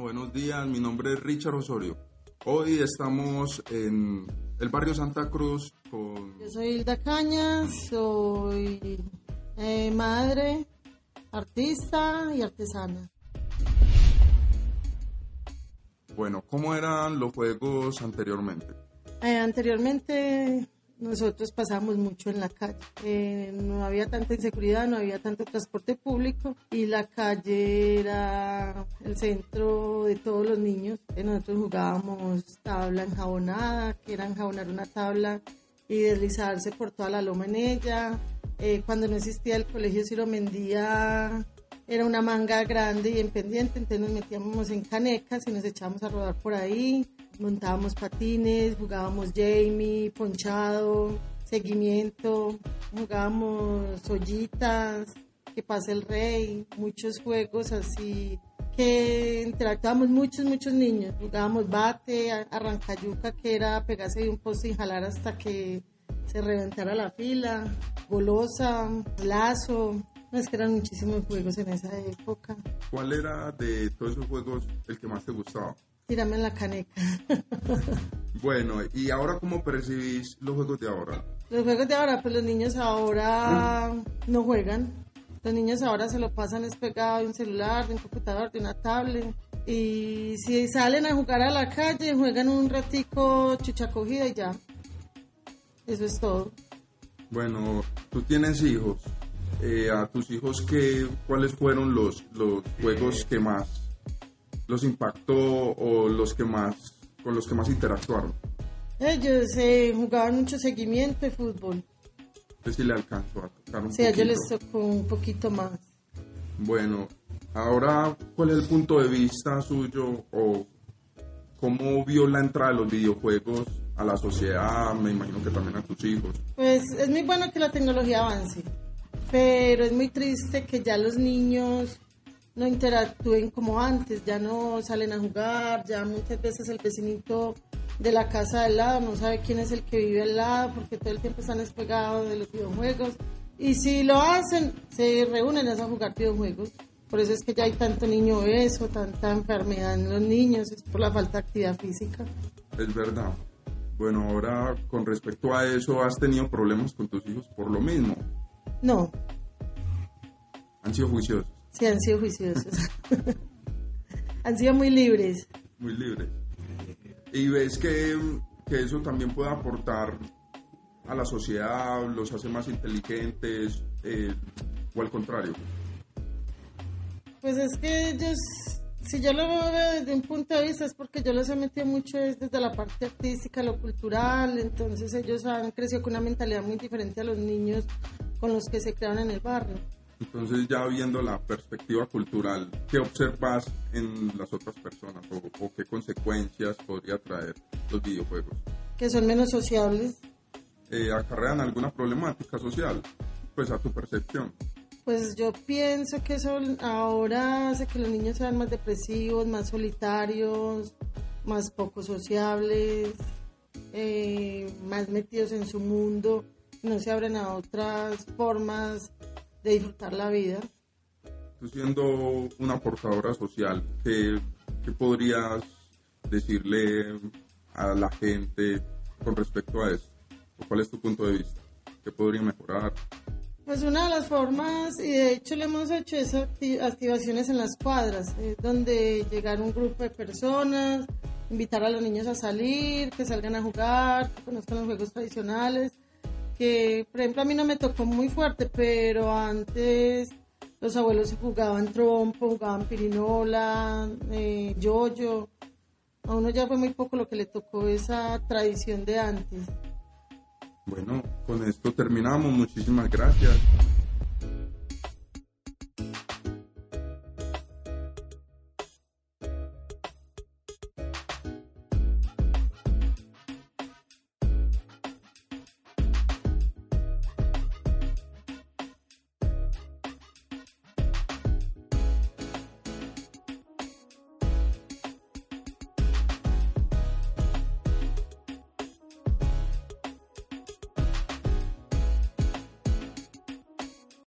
Buenos días, mi nombre es Richard Osorio. Hoy estamos en el barrio Santa Cruz con... Yo soy Hilda Cañas, soy eh, madre, artista y artesana. Bueno, ¿cómo eran los juegos anteriormente? Eh, anteriormente nosotros pasamos mucho en la calle. Eh, no había tanta inseguridad, no había tanto transporte público y la calle era el centro de todos los niños. Eh, nosotros jugábamos tabla enjabonada, que era enjabonar una tabla y deslizarse por toda la loma en ella. Eh, cuando no existía el colegio Ciro Mendía, era una manga grande y en pendiente, entonces nos metíamos en canecas y nos echábamos a rodar por ahí montábamos patines, jugábamos Jamie, ponchado, seguimiento, jugábamos ollitas, que pase el rey, muchos juegos así que interactuábamos muchos, muchos niños. Jugábamos bate, arrancayuca, que era pegarse de un poste y jalar hasta que se reventara la fila, golosa, lazo. es que eran muchísimos juegos en esa época. ¿Cuál era de todos esos juegos el que más te gustaba? Tírame en la caneca. bueno, ¿y ahora cómo percibís los juegos de ahora? Los juegos de ahora, pues los niños ahora no juegan. Los niños ahora se lo pasan despegado de un celular, de un computador, de una tablet. Y si salen a jugar a la calle, juegan un ratico chucha cogida y ya. Eso es todo. Bueno, tú tienes hijos. Eh, a tus hijos, ¿qué, ¿cuáles fueron los, los juegos que más los impactó o los que más, con los que más interactuaron? Ellos eh, jugaban mucho seguimiento de fútbol. Entonces sí le alcanzó a tocar un Sí, a ellos les tocó un poquito más. Bueno, ahora, ¿cuál es el punto de vista suyo o cómo vio la entrada de los videojuegos a la sociedad? Me imagino que también a tus hijos. Pues es muy bueno que la tecnología avance, pero es muy triste que ya los niños no interactúen como antes, ya no salen a jugar, ya muchas veces el vecinito de la casa del lado no sabe quién es el que vive al lado porque todo el tiempo están despegados de los videojuegos y si lo hacen se reúnen a jugar videojuegos. Por eso es que ya hay tanto niño eso, tanta enfermedad en los niños, es por la falta de actividad física. Es verdad. Bueno, ahora con respecto a eso, ¿has tenido problemas con tus hijos por lo mismo? No. ¿Han sido juiciosos? Sí, han sido juiciosos. han sido muy libres. Muy libres. ¿Y ves que, que eso también puede aportar a la sociedad, los hace más inteligentes eh, o al contrario? Pues es que ellos, si yo lo veo desde un punto de vista es porque yo los he metido mucho desde la parte artística, lo cultural, entonces ellos han crecido con una mentalidad muy diferente a los niños con los que se crearon en el barrio. Entonces ya viendo la perspectiva cultural, ¿qué observas en las otras personas o, qué consecuencias podría traer los videojuegos? Que son menos sociables. Eh, ¿Acarrean alguna problemática social? Pues a tu percepción. Pues yo pienso que eso ahora hace que los niños sean más depresivos, más solitarios, más poco sociables, eh, más metidos en su mundo, no se abren a otras formas de disfrutar la vida. Tú siendo una portadora social, ¿qué, ¿qué, podrías decirle a la gente con respecto a eso? ¿Cuál es tu punto de vista? ¿Qué podría mejorar? Pues una de las formas, y de hecho le hemos hecho esas activaciones en las cuadras, donde llegar un grupo de personas, invitar a los niños a salir, que salgan a jugar, que conozcan los juegos tradicionales, que por ejemplo a mí no me tocó muy fuerte, pero antes los abuelos jugaban trompo, jugaban pirinola, eh, yoyo. A uno ya fue muy poco lo que le tocó esa tradición de antes. Bueno, con esto terminamos. Muchísimas gracias.